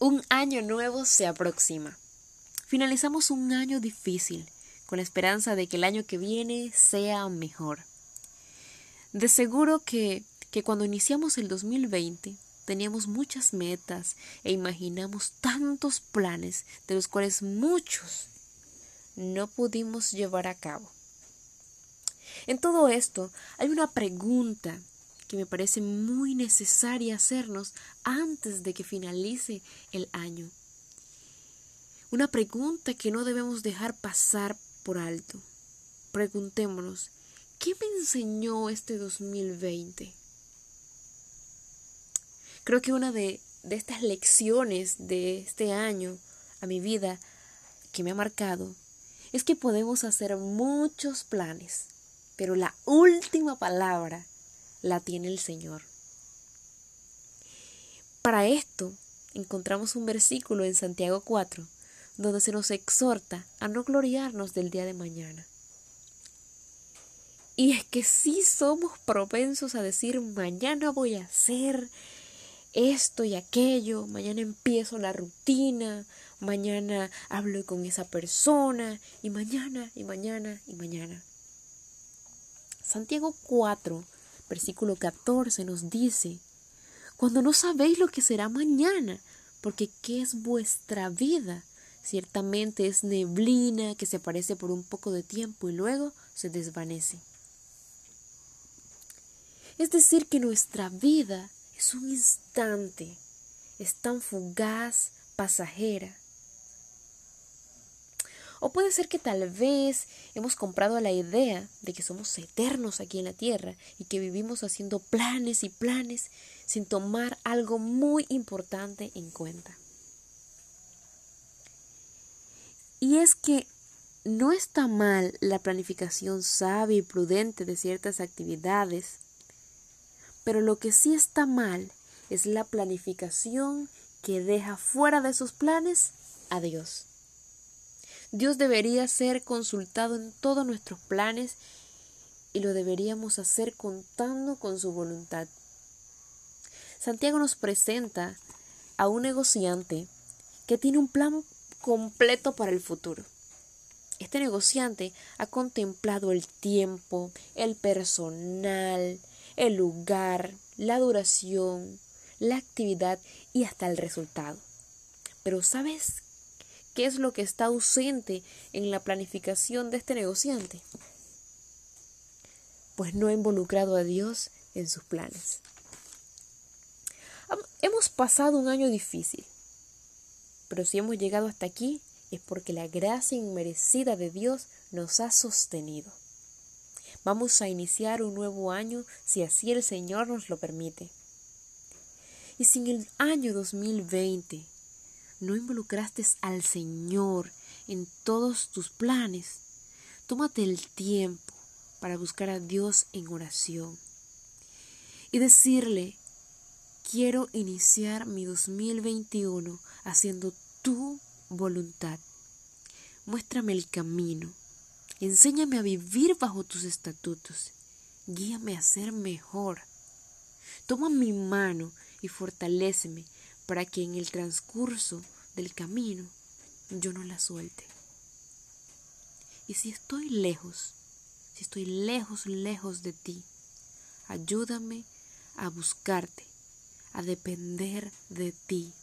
Un año nuevo se aproxima. Finalizamos un año difícil, con la esperanza de que el año que viene sea mejor. De seguro que, que cuando iniciamos el 2020 teníamos muchas metas e imaginamos tantos planes, de los cuales muchos no pudimos llevar a cabo. En todo esto hay una pregunta que me parece muy necesaria hacernos antes de que finalice el año. Una pregunta que no debemos dejar pasar por alto. Preguntémonos, ¿qué me enseñó este 2020? Creo que una de, de estas lecciones de este año a mi vida que me ha marcado es que podemos hacer muchos planes, pero la última palabra la tiene el Señor. Para esto encontramos un versículo en Santiago 4, donde se nos exhorta a no gloriarnos del día de mañana. Y es que sí somos propensos a decir mañana voy a hacer esto y aquello, mañana empiezo la rutina, mañana hablo con esa persona y mañana y mañana y mañana. Santiago 4 versículo 14 nos dice, cuando no sabéis lo que será mañana, porque ¿qué es vuestra vida? Ciertamente es neblina que se aparece por un poco de tiempo y luego se desvanece. Es decir, que nuestra vida es un instante, es tan fugaz, pasajera, o puede ser que tal vez hemos comprado la idea de que somos eternos aquí en la tierra y que vivimos haciendo planes y planes sin tomar algo muy importante en cuenta. Y es que no está mal la planificación sabia y prudente de ciertas actividades, pero lo que sí está mal es la planificación que deja fuera de sus planes a Dios. Dios debería ser consultado en todos nuestros planes y lo deberíamos hacer contando con su voluntad. Santiago nos presenta a un negociante que tiene un plan completo para el futuro. Este negociante ha contemplado el tiempo, el personal, el lugar, la duración, la actividad y hasta el resultado. Pero ¿sabes ¿Qué es lo que está ausente en la planificación de este negociante? Pues no ha involucrado a Dios en sus planes. Hemos pasado un año difícil, pero si hemos llegado hasta aquí es porque la gracia inmerecida de Dios nos ha sostenido. Vamos a iniciar un nuevo año si así el Señor nos lo permite. Y si en el año 2020 no involucraste al Señor en todos tus planes, tómate el tiempo para buscar a Dios en oración y decirle, quiero iniciar mi 2021 haciendo tu voluntad. Muéstrame el camino. Enséñame a vivir bajo tus estatutos. Guíame a ser mejor. Toma mi mano y fortaléceme para que en el transcurso del camino yo no la suelte. Y si estoy lejos, si estoy lejos, lejos de ti, ayúdame a buscarte, a depender de ti,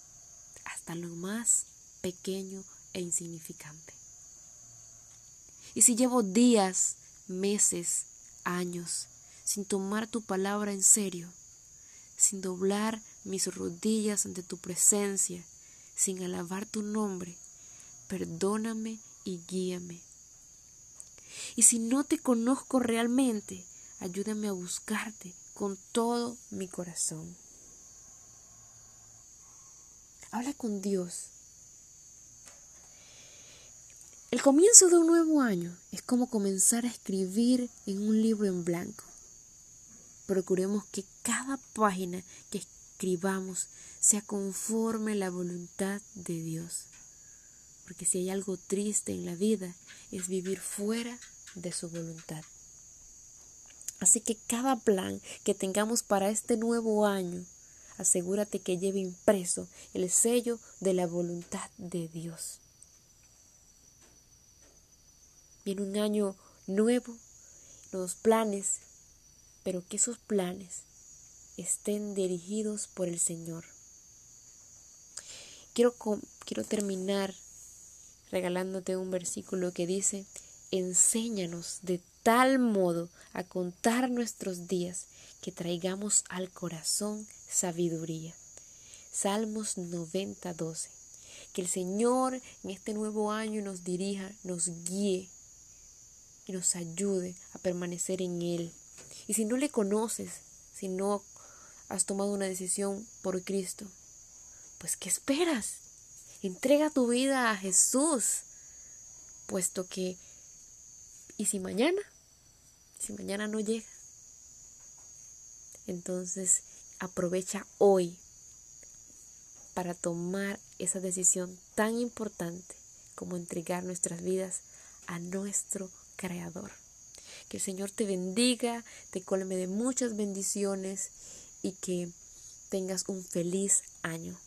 hasta lo más pequeño e insignificante. Y si llevo días, meses, años sin tomar tu palabra en serio, sin doblar mis rodillas ante tu presencia, sin alabar tu nombre, perdóname y guíame. Y si no te conozco realmente, ayúdame a buscarte con todo mi corazón. Habla con Dios. El comienzo de un nuevo año es como comenzar a escribir en un libro en blanco. Procuremos que cada página que escribamos sea conforme la voluntad de Dios. Porque si hay algo triste en la vida es vivir fuera de su voluntad. Así que cada plan que tengamos para este nuevo año, asegúrate que lleve impreso el sello de la voluntad de Dios. Viene un año nuevo, nuevos planes, pero que esos planes estén dirigidos por el Señor. Quiero, quiero terminar regalándote un versículo que dice, enséñanos de tal modo a contar nuestros días que traigamos al corazón sabiduría. Salmos 90, 12. Que el Señor en este nuevo año nos dirija, nos guíe y nos ayude a permanecer en Él. Y si no le conoces, si no has tomado una decisión por Cristo, pues ¿qué esperas? Entrega tu vida a Jesús, puesto que, ¿y si mañana? Si mañana no llega. Entonces aprovecha hoy para tomar esa decisión tan importante como entregar nuestras vidas a nuestro Creador. Que el Señor te bendiga, te colme de muchas bendiciones y que tengas un feliz año.